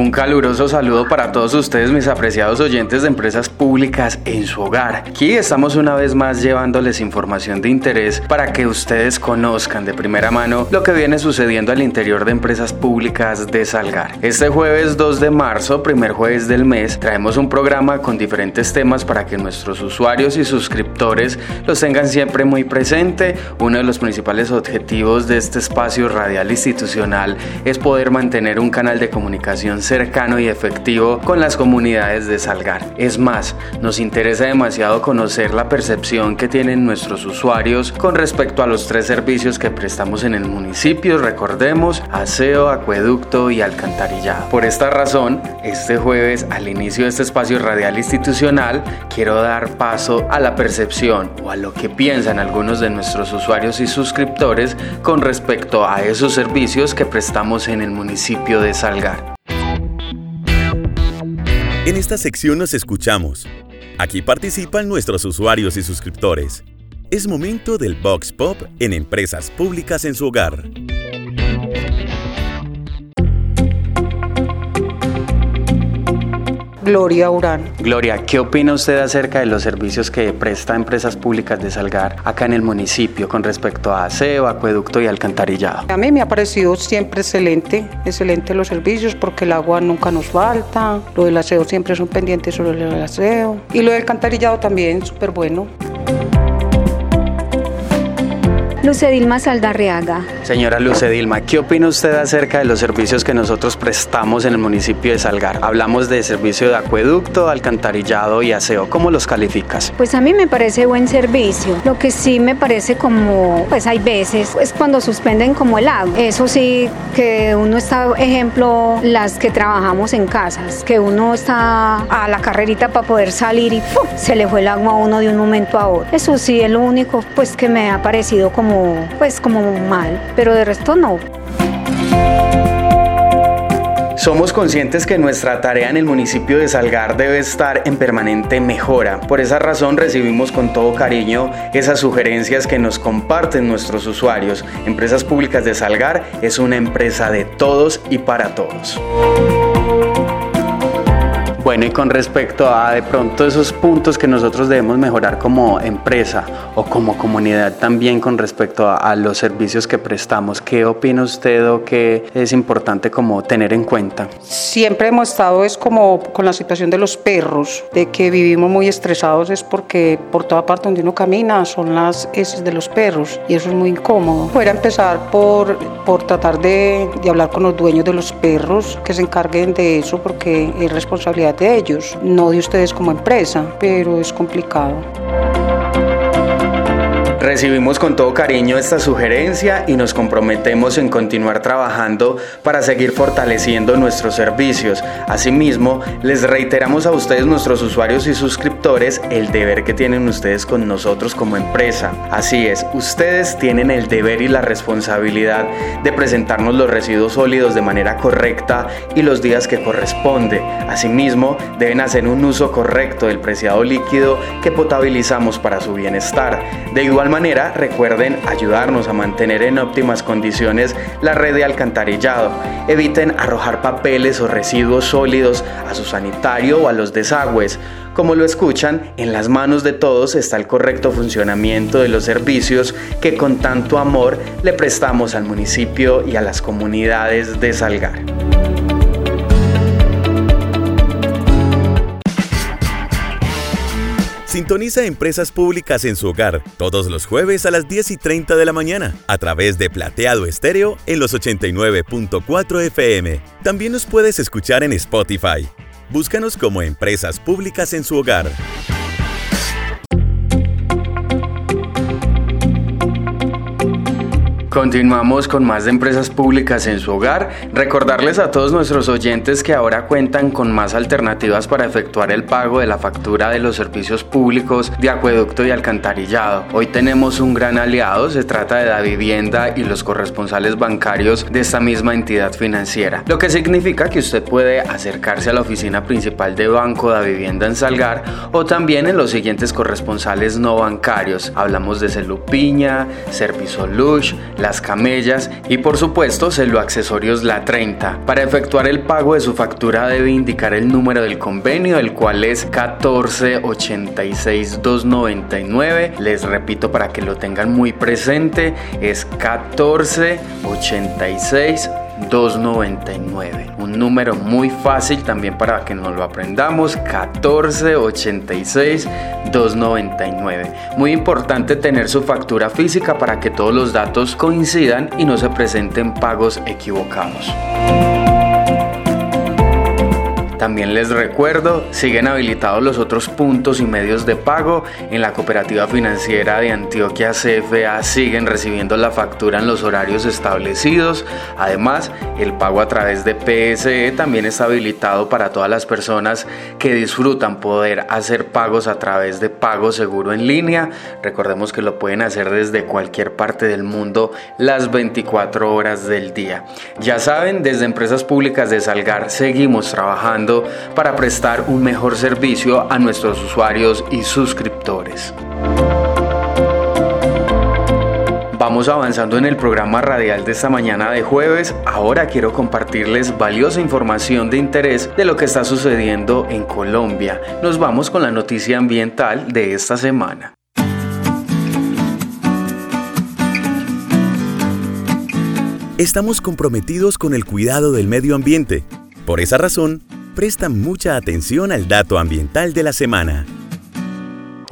Un caluroso saludo para todos ustedes, mis apreciados oyentes de empresas públicas en su hogar. Aquí estamos una vez más llevándoles información de interés para que ustedes conozcan de primera mano lo que viene sucediendo al interior de empresas públicas de Salgar. Este jueves 2 de marzo, primer jueves del mes, traemos un programa con diferentes temas para que nuestros usuarios y suscriptores los tengan siempre muy presente. Uno de los principales objetivos de este espacio radial institucional es poder mantener un canal de comunicación cercano y efectivo con las comunidades de Salgar. Es más, nos interesa demasiado conocer la percepción que tienen nuestros usuarios con respecto a los tres servicios que prestamos en el municipio, recordemos, aseo, acueducto y alcantarillado. Por esta razón, este jueves, al inicio de este espacio radial institucional, quiero dar paso a la percepción o a lo que piensan algunos de nuestros usuarios y suscriptores con respecto a esos servicios que prestamos en el municipio de Salgar. En esta sección nos escuchamos. Aquí participan nuestros usuarios y suscriptores. Es momento del Box Pop en empresas públicas en su hogar. Gloria Urán. Gloria, ¿qué opina usted acerca de los servicios que presta Empresas Públicas de Salgar acá en el municipio con respecto a aseo, acueducto y alcantarillado? A mí me ha parecido siempre excelente, excelente los servicios porque el agua nunca nos falta, lo del aseo siempre son pendientes sobre el aseo y lo del alcantarillado también, súper bueno. Lucedilma Saldarriaga. Señora Lucedilma, ¿qué opina usted acerca de los servicios que nosotros prestamos en el municipio de Salgar? Hablamos de servicio de acueducto, alcantarillado y aseo. ¿Cómo los calificas? Pues a mí me parece buen servicio. Lo que sí me parece como, pues hay veces, es cuando suspenden como el agua. Eso sí, que uno está, ejemplo, las que trabajamos en casas, que uno está a la carrerita para poder salir y ¡pum! se le fue el agua a uno de un momento a otro. Eso sí es lo único pues que me ha parecido como pues como mal, pero de resto no. Somos conscientes que nuestra tarea en el municipio de Salgar debe estar en permanente mejora. Por esa razón recibimos con todo cariño esas sugerencias que nos comparten nuestros usuarios. Empresas Públicas de Salgar es una empresa de todos y para todos. Bueno, y con respecto a de pronto esos puntos que nosotros debemos mejorar como empresa o como comunidad también con respecto a, a, los servicios que prestamos, ¿qué opina usted o qué es importante como tener en cuenta? Siempre hemos estado es como con la situación de los perros, de que vivimos muy estresados es porque por toda parte donde uno camina son las heces de los perros y eso es muy incómodo. Poder empezar por, por tratar de, de hablar con los dueños de los perros que se encarguen de eso porque es responsabilidad de ellos, no de ustedes como empresa, pero es complicado. Recibimos con todo cariño esta sugerencia y nos comprometemos en continuar trabajando para seguir fortaleciendo nuestros servicios. Asimismo, les reiteramos a ustedes, nuestros usuarios y suscriptores, el deber que tienen ustedes con nosotros como empresa. Así es, ustedes tienen el deber y la responsabilidad de presentarnos los residuos sólidos de manera correcta y los días que corresponde. Asimismo, deben hacer un uso correcto del preciado líquido que potabilizamos para su bienestar. De igual manera, recuerden ayudarnos a mantener en óptimas condiciones la red de alcantarillado. Eviten arrojar papeles o residuos sólidos a su sanitario o a los desagües. Como lo escuchan, en las manos de todos está el correcto funcionamiento de los servicios que con tanto amor le prestamos al municipio y a las comunidades de Salgar. Sintoniza Empresas Públicas en su hogar todos los jueves a las 10 y 30 de la mañana a través de Plateado Estéreo en los 89.4 FM. También nos puedes escuchar en Spotify. Búscanos como Empresas Públicas en su hogar. Continuamos con más de empresas públicas en su hogar. Recordarles a todos nuestros oyentes que ahora cuentan con más alternativas para efectuar el pago de la factura de los servicios públicos de acueducto y alcantarillado. Hoy tenemos un gran aliado, se trata de la vivienda y los corresponsales bancarios de esta misma entidad financiera, lo que significa que usted puede acercarse a la oficina principal de Banco de Vivienda en Salgar o también en los siguientes corresponsales no bancarios. Hablamos de Celupiña, Servisolush, las camellas y por supuesto Celo Accesorios La 30. Para efectuar el pago de su factura debe indicar el número del convenio, el cual es 1486299. Les repito para que lo tengan muy presente, es 1486 299. Un número muy fácil también para que nos lo aprendamos. 1486 299. Muy importante tener su factura física para que todos los datos coincidan y no se presenten pagos equivocados. También les recuerdo, siguen habilitados los otros puntos y medios de pago. En la cooperativa financiera de Antioquia CFA siguen recibiendo la factura en los horarios establecidos. Además, el pago a través de PSE también está habilitado para todas las personas que disfrutan poder hacer pagos a través de pago seguro en línea. Recordemos que lo pueden hacer desde cualquier parte del mundo las 24 horas del día. Ya saben, desde Empresas Públicas de Salgar seguimos trabajando para prestar un mejor servicio a nuestros usuarios y suscriptores. Vamos avanzando en el programa radial de esta mañana de jueves. Ahora quiero compartirles valiosa información de interés de lo que está sucediendo en Colombia. Nos vamos con la noticia ambiental de esta semana. Estamos comprometidos con el cuidado del medio ambiente. Por esa razón, presta mucha atención al dato ambiental de la semana.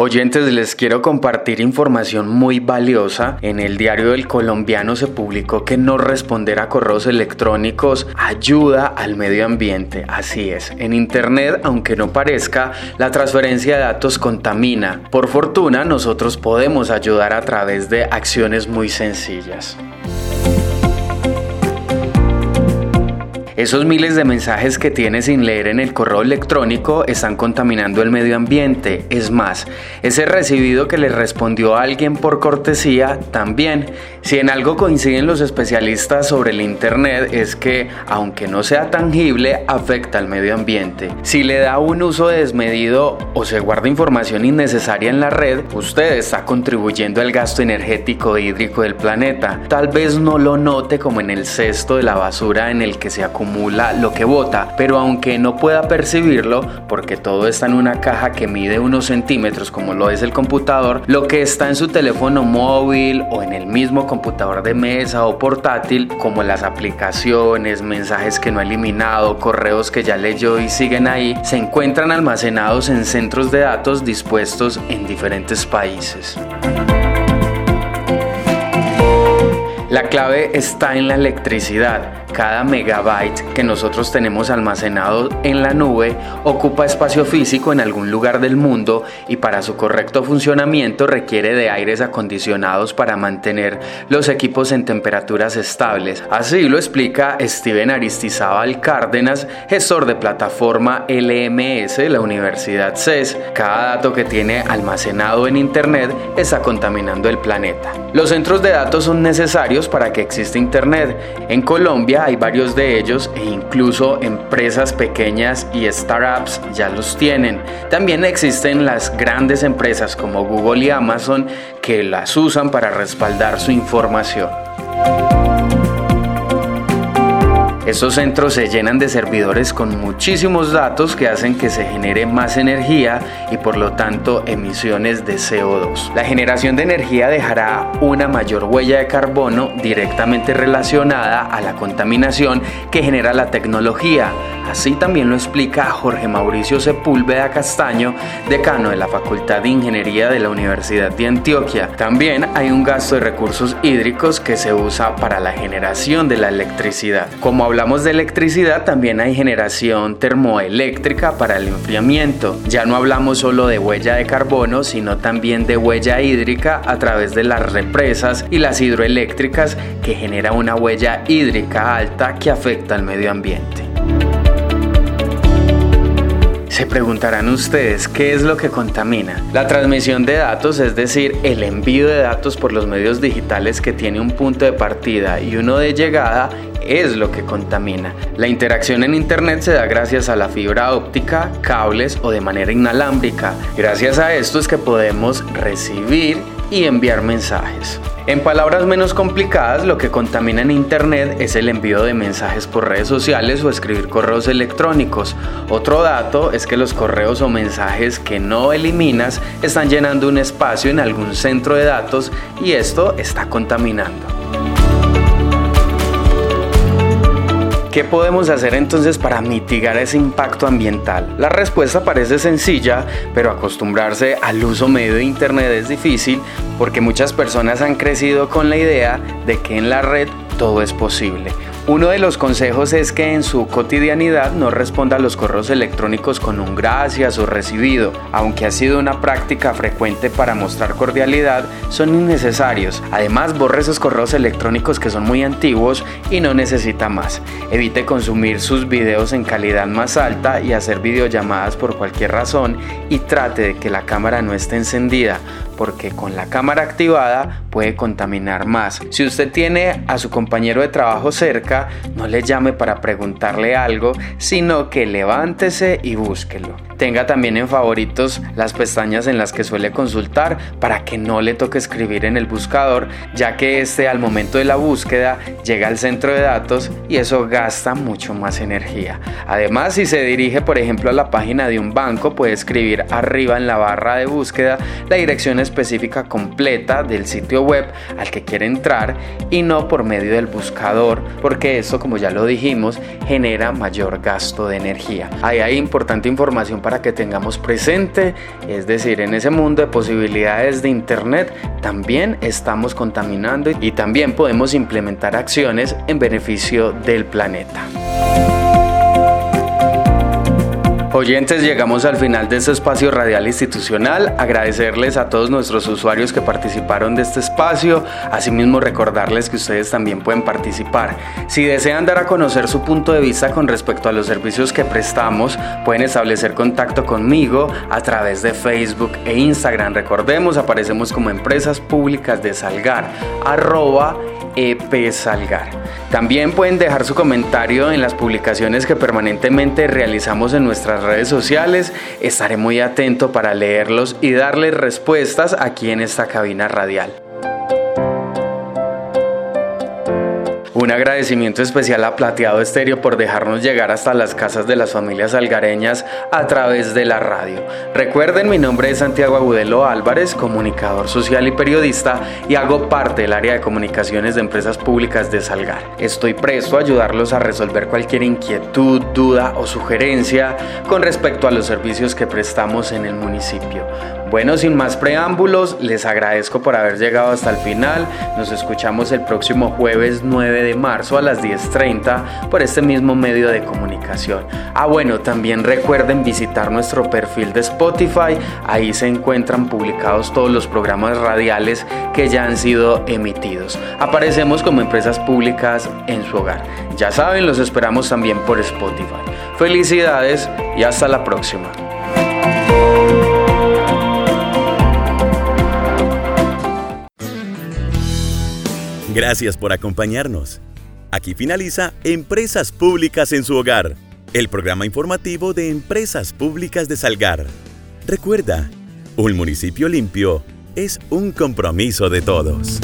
Oyentes, les quiero compartir información muy valiosa. En el diario del colombiano se publicó que no responder a correos electrónicos ayuda al medio ambiente. Así es, en Internet, aunque no parezca, la transferencia de datos contamina. Por fortuna, nosotros podemos ayudar a través de acciones muy sencillas. Esos miles de mensajes que tienes sin leer en el correo electrónico están contaminando el medio ambiente. Es más, ese recibido que le respondió alguien por cortesía también. Si en algo coinciden los especialistas sobre el Internet es que, aunque no sea tangible, afecta al medio ambiente. Si le da un uso desmedido o se guarda información innecesaria en la red, usted está contribuyendo al gasto energético hídrico del planeta. Tal vez no lo note como en el cesto de la basura en el que se acumula lo que vota, pero aunque no pueda percibirlo, porque todo está en una caja que mide unos centímetros como lo es el computador, lo que está en su teléfono móvil o en el mismo computador de mesa o portátil, como las aplicaciones, mensajes que no ha eliminado, correos que ya leyó y siguen ahí, se encuentran almacenados en centros de datos dispuestos en diferentes países. La clave está en la electricidad cada megabyte que nosotros tenemos almacenado en la nube ocupa espacio físico en algún lugar del mundo y para su correcto funcionamiento requiere de aires acondicionados para mantener los equipos en temperaturas estables. Así lo explica Steven Aristizábal Cárdenas, gestor de plataforma LMS de la Universidad CES. Cada dato que tiene almacenado en Internet está contaminando el planeta. Los centros de datos son necesarios para que exista Internet. En Colombia, hay varios de ellos e incluso empresas pequeñas y startups ya los tienen. También existen las grandes empresas como Google y Amazon que las usan para respaldar su información. Estos centros se llenan de servidores con muchísimos datos que hacen que se genere más energía y por lo tanto emisiones de CO2. La generación de energía dejará una mayor huella de carbono directamente relacionada a la contaminación que genera la tecnología. Así también lo explica Jorge Mauricio Sepúlveda Castaño, decano de la Facultad de Ingeniería de la Universidad de Antioquia. También hay un gasto de recursos hídricos que se usa para la generación de la electricidad. Como hablamos de electricidad, también hay generación termoeléctrica para el enfriamiento. Ya no hablamos solo de huella de carbono, sino también de huella hídrica a través de las represas y las hidroeléctricas que genera una huella hídrica alta que afecta al medio ambiente. Se preguntarán ustedes qué es lo que contamina. La transmisión de datos, es decir, el envío de datos por los medios digitales que tiene un punto de partida y uno de llegada, es lo que contamina. La interacción en Internet se da gracias a la fibra óptica, cables o de manera inalámbrica. Gracias a esto es que podemos recibir y enviar mensajes. En palabras menos complicadas, lo que contamina en Internet es el envío de mensajes por redes sociales o escribir correos electrónicos. Otro dato es que los correos o mensajes que no eliminas están llenando un espacio en algún centro de datos y esto está contaminando. ¿Qué podemos hacer entonces para mitigar ese impacto ambiental? La respuesta parece sencilla, pero acostumbrarse al uso medio de Internet es difícil porque muchas personas han crecido con la idea de que en la red todo es posible. Uno de los consejos es que en su cotidianidad no responda a los correos electrónicos con un gracias o recibido. Aunque ha sido una práctica frecuente para mostrar cordialidad, son innecesarios. Además, borre esos correos electrónicos que son muy antiguos y no necesita más. Evite consumir sus videos en calidad más alta y hacer videollamadas por cualquier razón y trate de que la cámara no esté encendida porque con la cámara activada puede contaminar más. Si usted tiene a su compañero de trabajo cerca, no le llame para preguntarle algo, sino que levántese y búsquelo. Tenga también en favoritos las pestañas en las que suele consultar para que no le toque escribir en el buscador, ya que este al momento de la búsqueda llega al centro de datos y eso gasta mucho más energía. Además, si se dirige por ejemplo a la página de un banco, puede escribir arriba en la barra de búsqueda la dirección específica completa del sitio web al que quiere entrar y no por medio del buscador, porque esto, como ya lo dijimos, genera mayor gasto de energía. Ahí hay importante información para que tengamos presente, es decir, en ese mundo de posibilidades de Internet también estamos contaminando y también podemos implementar acciones en beneficio del planeta. Oyentes, llegamos al final de este espacio radial institucional. Agradecerles a todos nuestros usuarios que participaron de este espacio. Asimismo, recordarles que ustedes también pueden participar. Si desean dar a conocer su punto de vista con respecto a los servicios que prestamos, pueden establecer contacto conmigo a través de Facebook e Instagram. Recordemos, aparecemos como empresas públicas de Salgar, arroba epsalgar. También pueden dejar su comentario en las publicaciones que permanentemente realizamos en nuestras redes sociales. Estaré muy atento para leerlos y darles respuestas aquí en esta cabina radial. Un agradecimiento especial a Plateado Estéreo por dejarnos llegar hasta las casas de las familias algareñas a través de la radio. Recuerden, mi nombre es Santiago Agudelo Álvarez, comunicador social y periodista, y hago parte del área de comunicaciones de empresas públicas de Salgar. Estoy presto a ayudarlos a resolver cualquier inquietud, duda o sugerencia con respecto a los servicios que prestamos en el municipio. Bueno, sin más preámbulos, les agradezco por haber llegado hasta el final. Nos escuchamos el próximo jueves 9 de marzo a las 10.30 por este mismo medio de comunicación. Ah, bueno, también recuerden visitar nuestro perfil de Spotify. Ahí se encuentran publicados todos los programas radiales que ya han sido emitidos. Aparecemos como empresas públicas en su hogar. Ya saben, los esperamos también por Spotify. Felicidades y hasta la próxima. Gracias por acompañarnos. Aquí finaliza Empresas Públicas en su hogar, el programa informativo de Empresas Públicas de Salgar. Recuerda, un municipio limpio es un compromiso de todos.